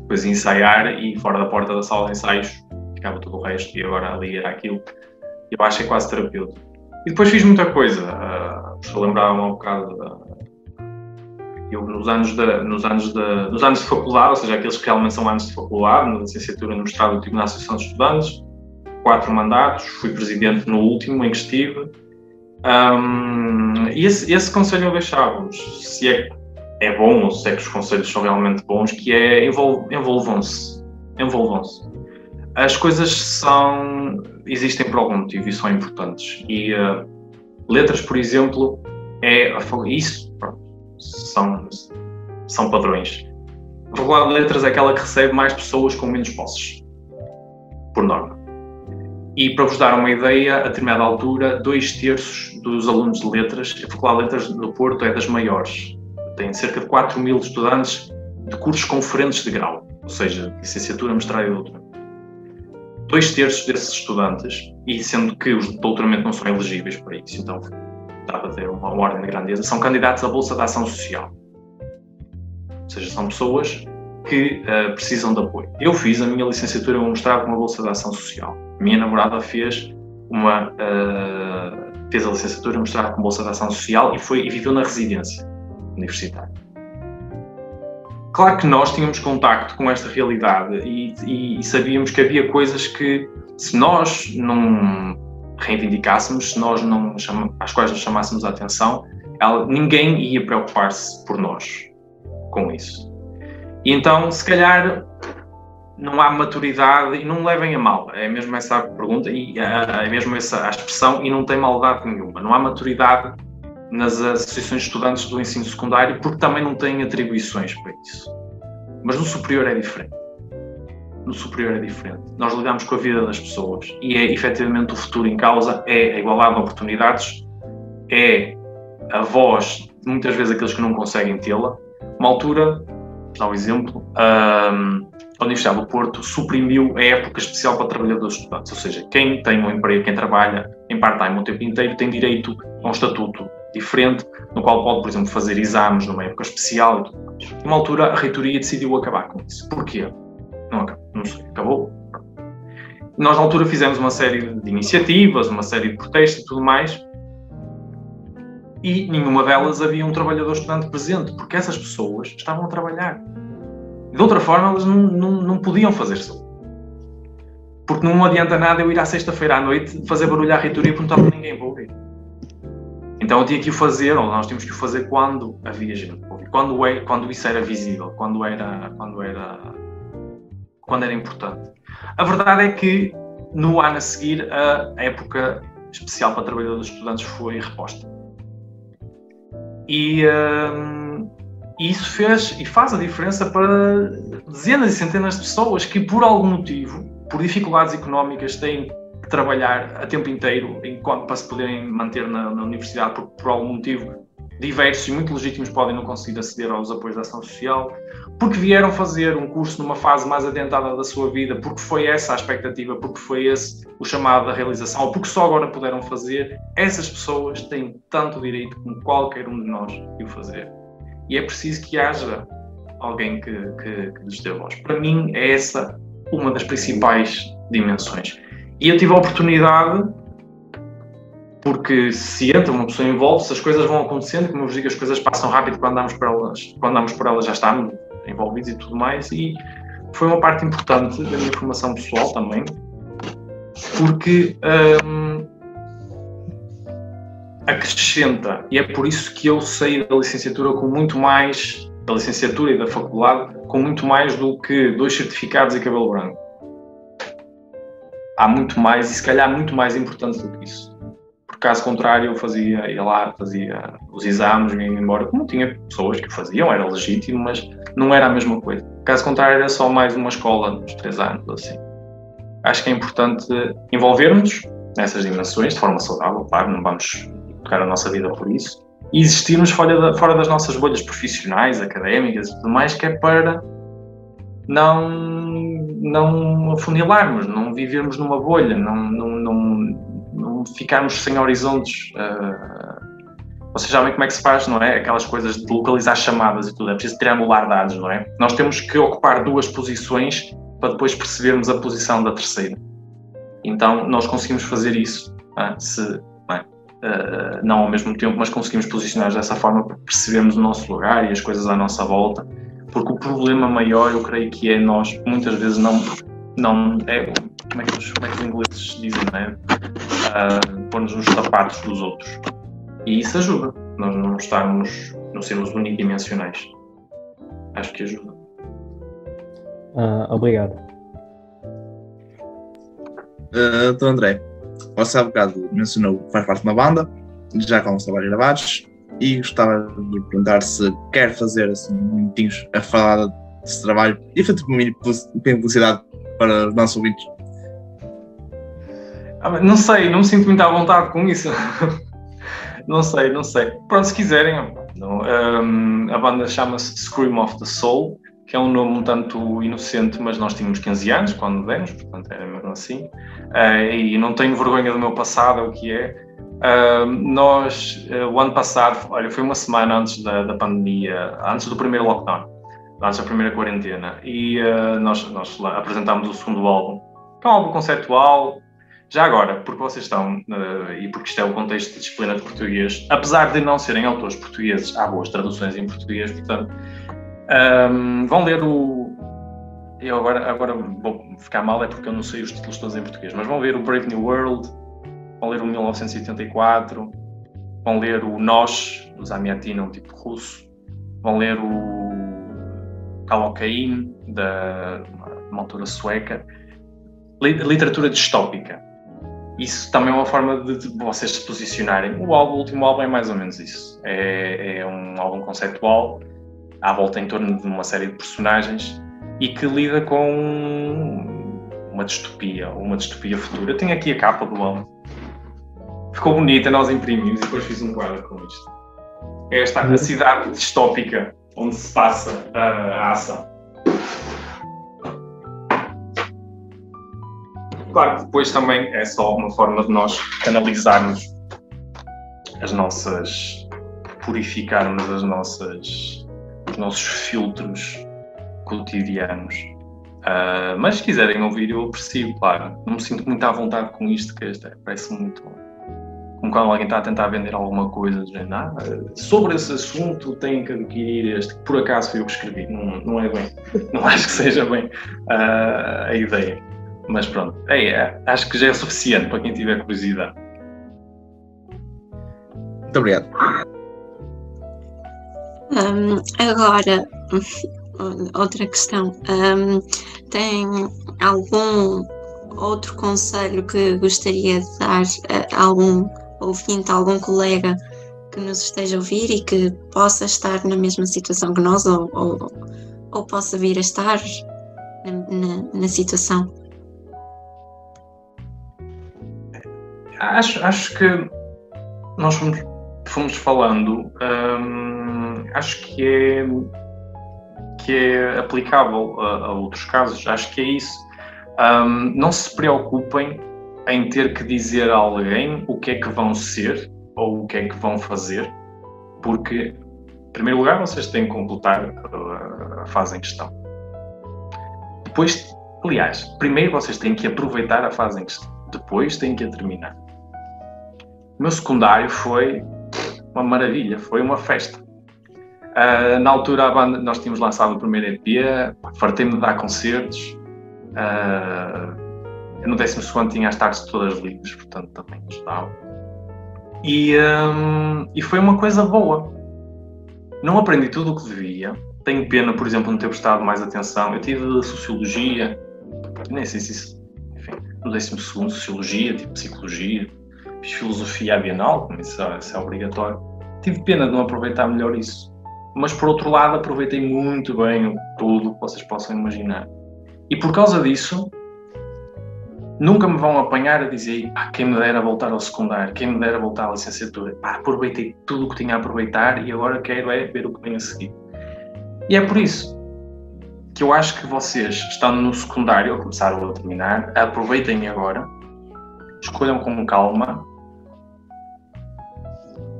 depois ensaiar e fora da porta da sala de ensaios ficava todo o resto e agora ali era aquilo. Eu acho que é quase terapêutico. E depois fiz muita coisa. Uh, estou a lembrar um bocado da, eu nos anos, de, nos, anos de, nos anos de faculdade, ou seja, aqueles que realmente são anos de faculdade, na licenciatura no mestrado, eu estive na Associação de Estudantes, quatro mandatos, fui presidente no último em que estive. Um, e esse, esse conselho eu deixava-vos, se é, é bom ou se é que os conselhos são realmente bons, que é envolvam-se. Envolvam-se. As coisas são, existem por algum motivo e são importantes. E uh, letras, por exemplo, é isso, pronto, são, são padrões. Faculdade de Letras é aquela que recebe mais pessoas com menos posses, por norma. E para vos dar uma ideia, a determinada altura, dois terços dos alunos de letras, a Faculdade de Letras do Porto é das maiores. Tem cerca de 4 mil estudantes de cursos conferentes de grau, ou seja, licenciatura, mestrado e doutoramento. Dois terços desses estudantes, e sendo que os de doutoramento não são elegíveis para isso, então dá para ter uma ordem de grandeza, são candidatos à Bolsa de Ação Social. Ou seja, são pessoas que uh, precisam de apoio. Eu fiz a minha licenciatura mestrado com uma Bolsa de Ação Social. A minha namorada fez uma uh, fez a licenciatura mestrado com Bolsa de Ação Social e, foi, e viveu na residência universitária. Claro que nós tínhamos contacto com esta realidade e, e, e sabíamos que havia coisas que, se nós não reivindicássemos, se nós não chama, às quais nos chamássemos a atenção, ela, ninguém ia preocupar-se por nós com isso. E então, se calhar, não há maturidade, e não levem a mal, é mesmo essa a pergunta, e é mesmo essa a expressão, e não tem maldade nenhuma. Não há maturidade nas associações de estudantes do ensino secundário, porque também não têm atribuições para isso. Mas no superior é diferente no superior é diferente. Nós lidamos com a vida das pessoas e é efetivamente o futuro em causa, é a igualdade de oportunidades, é a voz muitas vezes aqueles que não conseguem tê-la. Uma altura, dá um exemplo, a Universidade do Porto suprimiu a época especial para trabalhadores estudantes, ou seja, quem tem um emprego, quem trabalha em part-time o tempo inteiro, tem direito a um estatuto diferente, no qual pode, por exemplo, fazer exames numa época especial. Uma altura, a reitoria decidiu acabar com isso. Porquê? Não, não acabou. Nós, na altura, fizemos uma série de iniciativas, uma série de protestos e tudo mais, e nenhuma delas havia um trabalhador estudante presente, porque essas pessoas estavam a trabalhar. De outra forma, elas não, não, não podiam fazer isso. Porque não adianta nada eu ir à sexta-feira à noite fazer barulho à reitoria porque não estava ninguém para ouvir. Então eu tinha que o fazer, ou nós tínhamos que o fazer quando havia gente para. Quando, é, quando isso era visível, quando era, quando era quando era importante. A verdade é que no ano a seguir a época especial para trabalhadores estudantes foi reposta. E um, isso fez e faz a diferença para dezenas e centenas de pessoas que, por algum motivo, por dificuldades económicas, têm que trabalhar a tempo inteiro enquanto, para se poderem manter na, na universidade, por, por algum motivo diversos e muito legítimos podem não conseguir aceder aos apoios da ação social, porque vieram fazer um curso numa fase mais adiantada da sua vida, porque foi essa a expectativa, porque foi esse o chamado da realização, ou porque só agora puderam fazer, essas pessoas têm tanto direito como qualquer um de nós de o fazer. E é preciso que haja alguém que, que, que lhes dê voz. Para mim, é essa uma das principais dimensões. E eu tive a oportunidade porque se entra uma pessoa envolve-se, as coisas vão acontecendo, como eu vos digo, as coisas passam rápido quando andamos por elas, quando andamos por elas já estamos envolvidos e tudo mais, e foi uma parte importante da minha formação pessoal também, porque hum, acrescenta, e é por isso que eu saí da licenciatura com muito mais, da licenciatura e da faculdade, com muito mais do que dois certificados e cabelo branco. Há muito mais, e se calhar muito mais importante do que isso caso contrário, eu fazia, ia lá, fazia os exames, vinha embora, como tinha pessoas que faziam, era legítimo, mas não era a mesma coisa. Caso contrário, era só mais uma escola dos três anos, assim. Acho que é importante envolvermos nessas dimensões de forma saudável, claro, não vamos tocar a nossa vida por isso, e existirmos fora, fora das nossas bolhas profissionais, académicas e tudo mais, que é para não não afunilarmos, não vivermos numa bolha, não, não, não ficarmos sem horizontes. Uh, vocês sabem como é que se faz, não é? Aquelas coisas de localizar chamadas e tudo, é preciso triangular dados, não é? Nós temos que ocupar duas posições para depois percebermos a posição da terceira. Então, nós conseguimos fazer isso, se, não, é? uh, não ao mesmo tempo, mas conseguimos posicionar dessa forma para percebermos o nosso lugar e as coisas à nossa volta porque o problema maior eu creio que é nós muitas vezes não não é como é que os, como é que os ingleses dizem né uh, pôr-nos nos sapatos dos outros. E isso ajuda. Nós não estarmos não sermos unidimensionais. Acho que ajuda. Uh, obrigado. Uh, então André você há bocado mencionou que faz parte de uma banda já com os trabalhos gravados e gostava de perguntar se quer fazer assim minutinhos a falar desse trabalho e fazer uma mini publicidade para os nossos ouvintes. Ah, não sei, não me sinto muito à vontade com isso. não sei, não sei. Pronto, se quiserem, não, um, a banda chama-se Scream of the Soul, que é um nome um tanto inocente, mas nós tínhamos 15 anos quando demos, portanto era mesmo assim. Uh, e não tenho vergonha do meu passado, é o que é. Uh, nós, uh, o ano passado, olha, foi uma semana antes da, da, pandemia, antes do primeiro lockdown, antes da primeira quarentena, e uh, nós, nós apresentámos o segundo álbum, que é um álbum conceptual. Já agora, porque vocês estão, e porque isto é o contexto de disciplina de português, apesar de não serem autores portugueses, há boas traduções em português, portanto, um, vão ler o. Eu agora, agora vou ficar mal, é porque eu não sei os títulos todos em português, mas vão ver o Brave New World, vão ler o 1984, vão ler o Nós, do Zamiatina, um tipo russo, vão ler o Kalocaine, da uma autora sueca, literatura distópica. Isso também é uma forma de, de, vocês se posicionarem. O, álbum, o último álbum é mais ou menos isso. É, é um álbum conceptual, à volta em torno de uma série de personagens e que lida com uma distopia, uma distopia futura. Eu tenho aqui a capa do álbum ficou bonita, nós imprimimos e depois fiz um quadro com isto. É esta a cidade distópica onde se passa a, a ação. Claro que depois também é só uma forma de nós canalizarmos as nossas. purificarmos as nossas. os nossos filtros cotidianos. Uh, mas se quiserem ouvir, eu aprecio, claro. Não me sinto muito à vontade com isto, que é, parece muito como quando alguém está a tentar vender alguma coisa, dizendo, ah, sobre esse assunto tem que adquirir este, que por acaso foi eu que escrevi. Não, não é bem, não acho que seja bem uh, a ideia. Mas pronto, é, é, acho que já é suficiente para quem tiver curiosidade. Muito obrigado. Um, agora, outra questão. Um, tem algum outro conselho que gostaria de dar a algum ouvinte, algum colega que nos esteja a ouvir e que possa estar na mesma situação que nós ou, ou, ou possa vir a estar na, na, na situação? Acho, acho que nós fomos, fomos falando, hum, acho que é, que é aplicável a, a, outros casos, acho que é isso. Hum, não se preocupem em ter que dizer a alguém o que é que vão ser ou o que é que vão fazer, porque, em primeiro lugar, vocês têm que completar a fase em questão. Depois, aliás, primeiro vocês têm que aproveitar a fase em questão, depois têm que a terminar. O meu secundário foi uma maravilha, foi uma festa. Uh, na altura, banda, nós tínhamos lançado o primeiro EP, fartei-me de dar concertos. Uh, eu no décimo segundo tinha as tardes todas livres, portanto também estava. E, um, e foi uma coisa boa. Não aprendi tudo o que devia. Tenho pena, por exemplo, não ter prestado mais atenção. Eu tive Sociologia, nem sei se isso. Enfim, no décimo segundo, Sociologia, tipo Psicologia. Fiz Filosofia Bienal, como isso, é, isso é obrigatório. Tive pena de não aproveitar melhor isso. Mas, por outro lado, aproveitei muito bem tudo que vocês possam imaginar. E por causa disso, Nunca me vão apanhar a dizer, ah, quem me dera voltar ao secundário, quem me dera voltar à licenciatura. Ah, aproveitei tudo o que tinha a aproveitar e agora quero é ver o que vem a seguir. E é por isso que eu acho que vocês, estando no secundário, ou começaram a terminar, aproveitem agora, escolham com calma,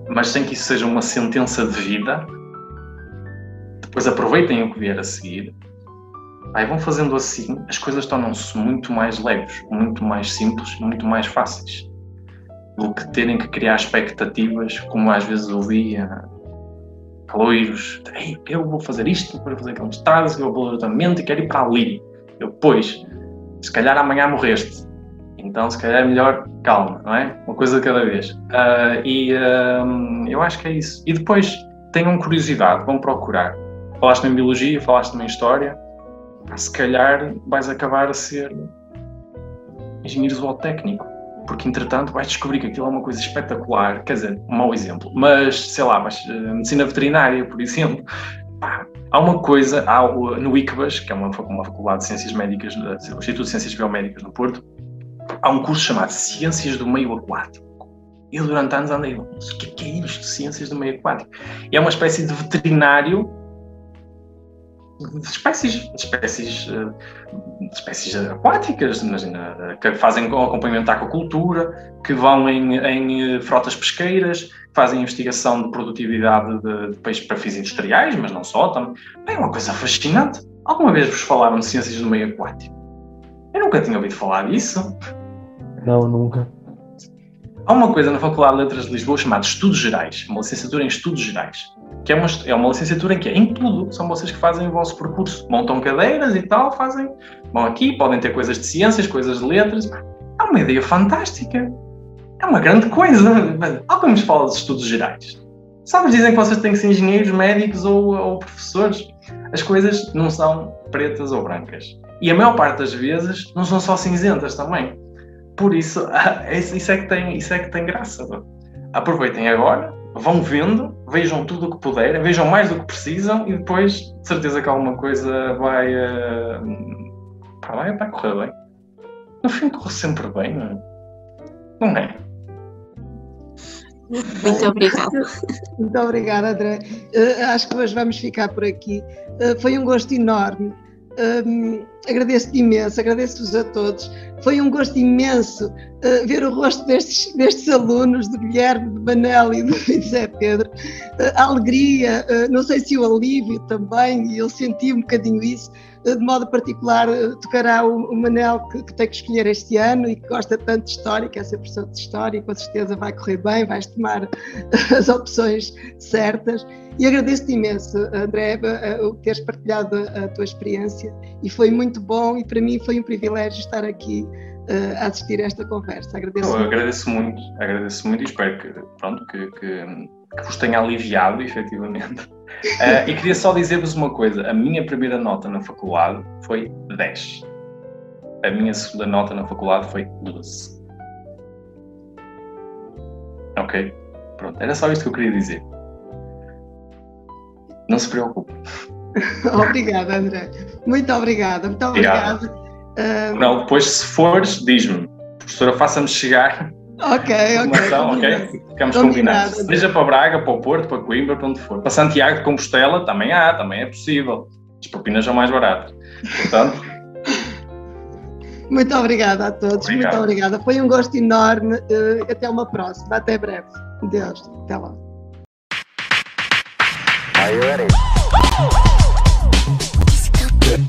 mas sem que isso seja uma sentença de vida. Depois aproveitem o que vier a seguir. Aí vão fazendo assim, as coisas tornam-se muito mais leves, muito mais simples, muito mais fáceis do que terem que criar expectativas, como às vezes ouvia caloiros, Ei, eu vou fazer isto, vou fazer aquele estado, eu vou e quero ir para ali. Eu, pois, se calhar amanhã morreste, então se calhar é melhor calma, não é? Uma coisa de cada vez. Uh, e uh, eu acho que é isso. E depois tenham curiosidade, vão procurar. Falaste em biologia, falaste em história, se calhar vais acabar a ser engenheiro zootécnico porque entretanto vais descobrir que aquilo é uma coisa espetacular, quer dizer, um mau exemplo, mas sei lá, mas, uh, medicina veterinária, por exemplo, pá, há uma coisa, há, no ICBAS, que é uma, uma faculdade de Ciências Médicas, o Instituto de Ciências Biomédicas no Porto, há um curso chamado Ciências do Meio Aquático. Eu durante anos andei, o que é, é isto, Ciências do Meio Aquático? É uma espécie de veterinário espécies, de espécies, eh, espécies aquáticas, imagina, que fazem acompanhamento da aquacultura, que vão em, em, eh, frotas pesqueiras, fazem investigação de produtividade de, de peixes para fins industriais, mas não só, também. É uma coisa fascinante. Alguma vez vos falaram de ciências do meio aquático? Eu nunca tinha ouvido falar disso. Não, nunca. Há uma coisa na Faculdade de Letras de Lisboa chamada Estudos Gerais, uma licenciatura em Estudos Gerais que é uma, é uma licenciatura em que é em tudo, são vocês que fazem o vosso percurso, montam cadeiras e tal, fazem, vão aqui, podem ter coisas de ciências, coisas de letras, é uma ideia fantástica, é uma grande coisa. Alguém nos fala de estudos gerais. Sabes, dizem que vocês têm que ser engenheiros, médicos ou, ou professores. As coisas não são pretas ou brancas. E a maior parte das vezes não são só cinzentas também. Por isso, isso é que tem, isso é que tem graça. Aproveitem agora, vão vendo, vejam tudo o que puderem, vejam mais do que precisam e depois, de certeza que alguma coisa vai, uh, vai, vai correr bem. No fim, corre sempre bem, não é? Não é? Muito obrigada. Muito obrigada, André. Uh, acho que hoje vamos ficar por aqui. Uh, foi um gosto enorme. Um, agradeço-te imenso, agradeço-vos a todos. Foi um gosto imenso uh, ver o rosto destes, destes alunos, do Guilherme, do Manel e do José Pedro. Uh, a alegria, uh, não sei se o alívio também, e eu senti um bocadinho isso. de modo particular, tocará o, o Manel que, que, tem que escolher este ano e que gosta tanto de história, que é ser professor de história, e com certeza vai correr bem, vais tomar as opções certas. E agradeço-te imenso, André, o teres partilhado a tua experiência e foi muito bom e para mim foi um privilégio estar aqui uh, a assistir a esta conversa. Agradeço. Eu agradeço muito, agradeço muito e espero que, pronto, que, que, que vos tenha aliviado, efetivamente. Uh, e queria só dizer-vos uma coisa: a minha primeira nota na faculdade foi 10. A minha segunda nota na faculdade foi 12. Ok? Pronto, era só isto que eu queria dizer. Não se preocupe. obrigada, André. Muito obrigada, muito obrigada. Uh... Não, depois, se fores, diz-me, professora, faça-me chegar. Ok, ok. ok? Ficamos combinados. Seja para Braga, para o Porto, para Coimbra, para onde for. Para Santiago de Compostela também há, também é possível. As propinas são mais baratas. Portanto. Muito obrigada a todos, Obrigado. muito obrigada. Foi um gosto enorme. Uh, até uma próxima, até breve. Deus, até lá. Are you ready? Everybody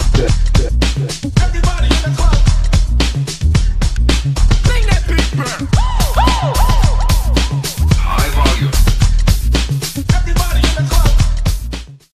in the club.